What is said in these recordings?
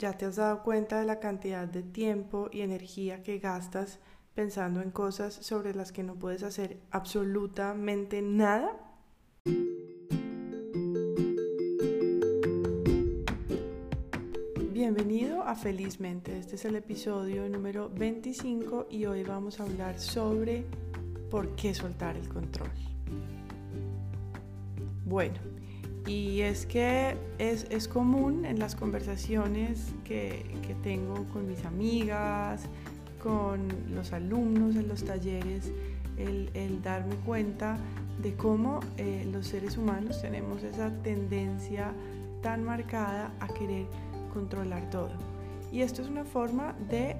¿Ya te has dado cuenta de la cantidad de tiempo y energía que gastas pensando en cosas sobre las que no puedes hacer absolutamente nada? Bienvenido a Felizmente. Este es el episodio número 25 y hoy vamos a hablar sobre por qué soltar el control. Bueno, y es que es, común en las conversaciones que, tengo con mis amigas, con los alumnos en los talleres, el, darme cuenta de cómo eh, los seres humanos tenemos esa tendencia tan marcada a querer controlar todo. Y esto es una forma de,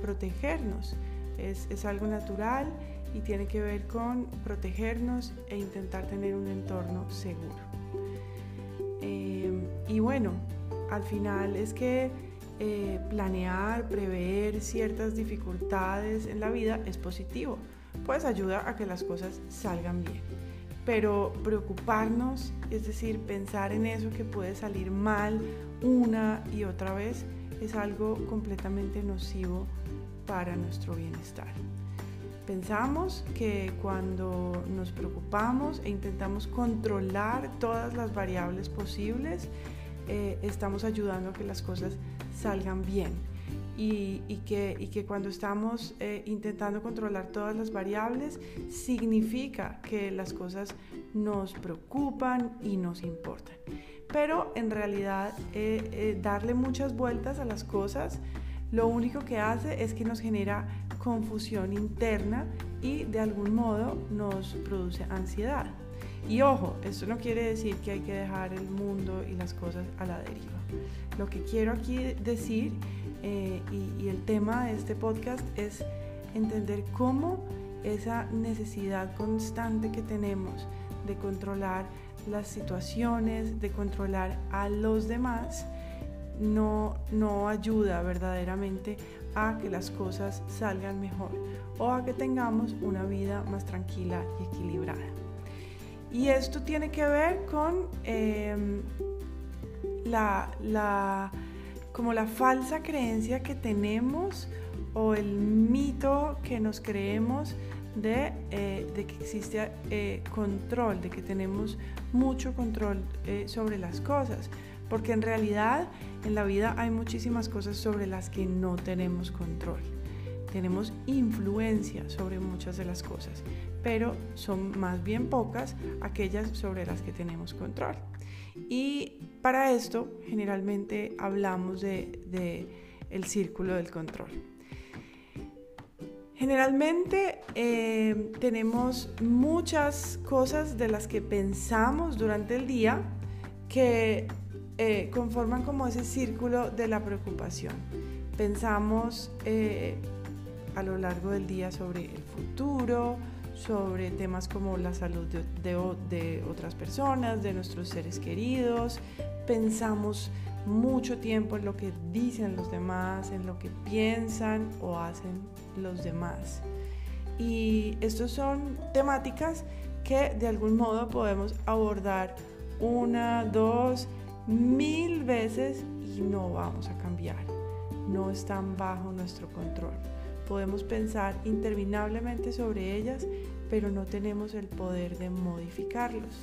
protegernos, es, es algo natural y tiene que ver con protegernos e intentar tener un entorno seguro. Bueno, al final es que eh, planear, prever ciertas dificultades en la vida es positivo, pues ayuda a que las cosas salgan bien. Pero preocuparnos, es decir, pensar en eso que puede salir mal una y otra vez, es algo completamente nocivo para nuestro bienestar. Pensamos que cuando nos preocupamos e intentamos controlar todas las variables posibles, eh, estamos ayudando a que las cosas salgan bien. Y, que, cuando estamos eh, intentando controlar todas las variables, significa que las cosas nos preocupan y nos importan. Pero en realidad, eh, darle muchas vueltas a las cosas, lo único que hace es que nos genera confusión interna y de algún modo nos produce ansiedad. Y ojo, esto no quiere decir que hay que dejar el mundo y las cosas a la deriva. Lo que quiero aquí decir eh, y, y el tema de este podcast es entender cómo esa necesidad constante que tenemos de controlar las situaciones, de controlar a los demás, no, no ayuda verdaderamente a que las cosas salgan mejor o a que tengamos una vida más tranquila y equilibrada. Y esto tiene que ver con em, la, como la falsa creencia que tenemos o el mito que nos creemos de, eh, que existe eh, control, de que tenemos mucho control eh, sobre las cosas porque en realidad en la vida hay muchísimas cosas sobre las que no tenemos control. Tenemos influencia sobre muchas de las cosas, pero son más bien pocas aquellas sobre las que tenemos control. Y para esto generalmente hablamos de, el círculo del control. Generalmente eh, tenemos muchas cosas de las que pensamos durante el día que eh, conforman como ese círculo de la preocupación. Pensamos eh, a lo largo del día sobre el futuro, sobre temas como la salud de, otras personas, de nuestros seres queridos. Pensamos mucho tiempo en lo que dicen los demás, en lo que piensan o hacen los demás. Y estas son temáticas que de algún modo podemos abordar una, dos, mil veces y no vamos a cambiar. No están bajo nuestro control. Podemos pensar interminablemente sobre ellas, pero no tenemos el poder de modificarlos.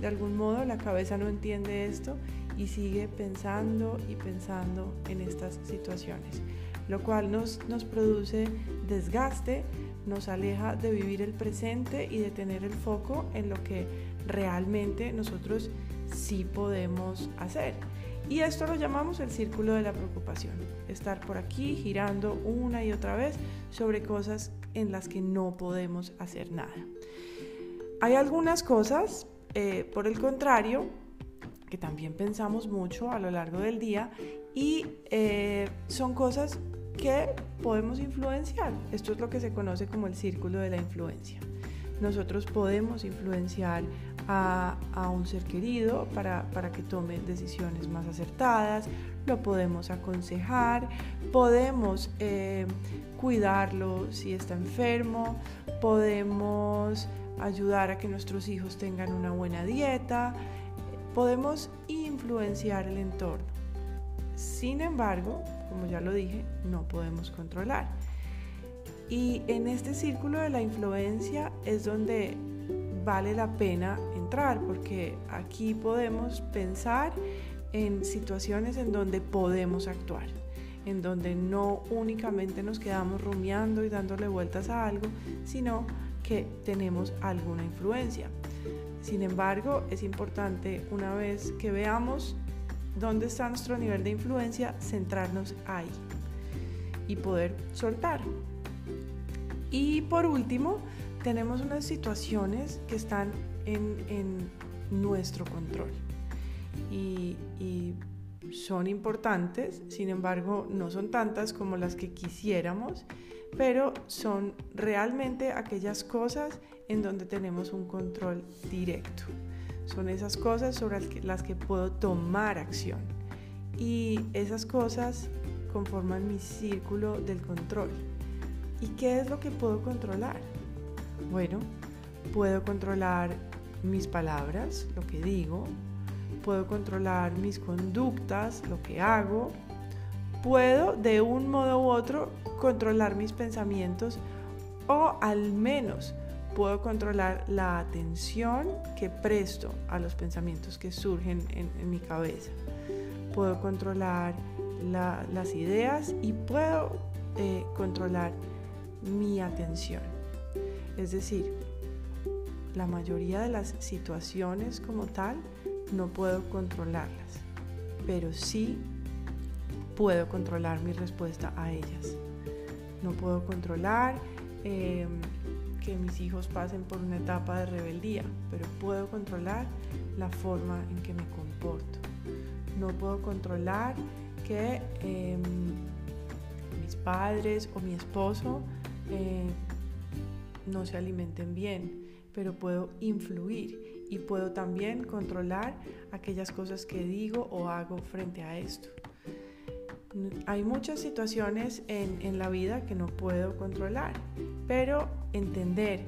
De algún modo la cabeza no entiende esto y sigue pensando y pensando en estas situaciones, lo cual nos, produce desgaste, nos aleja de vivir el presente y de tener el foco en lo que realmente nosotros sí podemos hacer. Y esto lo llamamos el círculo de la preocupación. Estar por aquí girando una y otra vez sobre cosas en las que no podemos hacer nada. Hay algunas cosas, eh, por el contrario, que también pensamos mucho a lo largo del día y eh, son cosas que podemos influenciar. Esto es lo que se conoce como el círculo de la influencia. Nosotros podemos influenciar a, un ser querido para, que tome decisiones más acertadas, lo podemos aconsejar, podemos eh, cuidarlo si está enfermo, podemos ayudar a que nuestros hijos tengan una buena dieta, podemos influenciar el entorno. sin embargo, como ya lo dije, no podemos controlar. Y en este círculo de la influencia es donde vale la pena porque aquí podemos pensar en situaciones en donde podemos actuar, en donde no únicamente nos quedamos rumiando y dándole vueltas a algo, sino que tenemos alguna influencia. Sin embargo, es importante una vez que veamos dónde está nuestro nivel de influencia, centrarnos ahí y poder soltar. Y por último, tenemos unas situaciones que están en, nuestro control y, y son importantes, sin embargo no son tantas como las que quisiéramos, pero son realmente aquellas cosas en donde tenemos un control directo. Son esas cosas sobre las que puedo tomar acción. Y esas cosas conforman mi círculo del control. ¿Y qué es lo que puedo controlar? Bueno, puedo controlar mis palabras, lo que digo, puedo controlar mis conductas, lo que hago, puedo de un modo u otro controlar mis pensamientos o al menos puedo controlar la atención que presto a los pensamientos que surgen en, mi cabeza. Puedo controlar las ideas y puedo eh, controlar mi atención. Es decir, la mayoría de las situaciones como tal no puedo controlarlas, pero sí puedo controlar mi respuesta a ellas. No puedo controlar em, que mis hijos pasen por una etapa de rebeldía, pero puedo controlar la forma en que me comporto. No puedo controlar que em, mis padres o mi esposo eh, no se alimenten bien, pero puedo influir y puedo también controlar aquellas cosas que digo o hago frente a esto. Hay muchas situaciones en, en la vida que no puedo controlar, pero entender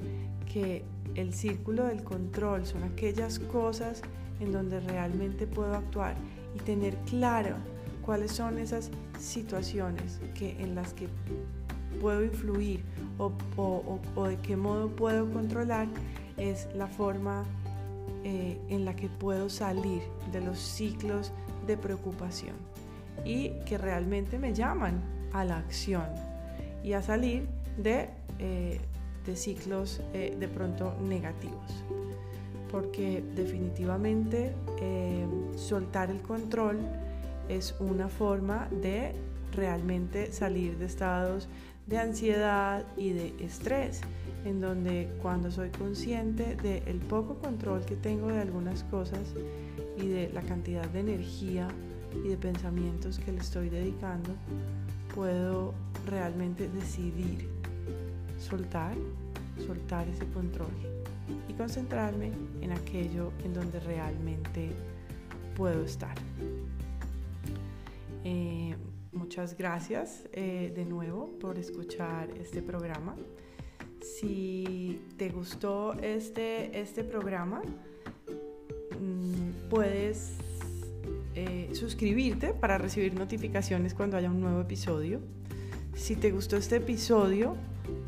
que el círculo del control son aquellas cosas en donde realmente puedo actuar y tener claro cuáles son esas situaciones que, en las que puedo influir o, de qué modo puedo controlar es la forma eh, en la que puedo salir de los ciclos de preocupación y que realmente me llaman a la acción y a salir de, eh, de ciclos eh, de pronto negativos. Porque definitivamente soltar el control es una forma de realmente salir de estados de ansiedad y de estrés, en donde cuando soy consciente del poco control que tengo de algunas cosas y de la cantidad de energía y de pensamientos que le estoy dedicando, puedo realmente decidir soltar, soltar ese control y concentrarme en aquello en donde realmente puedo estar. Eh, Muchas gracias eh, de nuevo por escuchar este programa. Si te gustó este, este programa, mm, puedes eh, suscribirte para recibir notificaciones cuando haya un nuevo episodio. Si te gustó este episodio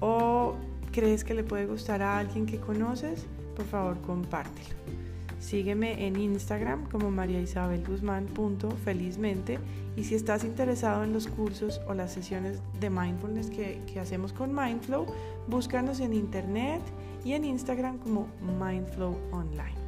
o crees que le puede gustar a alguien que conoces, por favor compártelo. Sígueme en Instagram como María Isabel Guzmán. Felizmente. Y si estás interesado en los cursos o las sesiones de mindfulness que, que hacemos con Mindflow, búscanos en internet y en Instagram como Mindflow Online.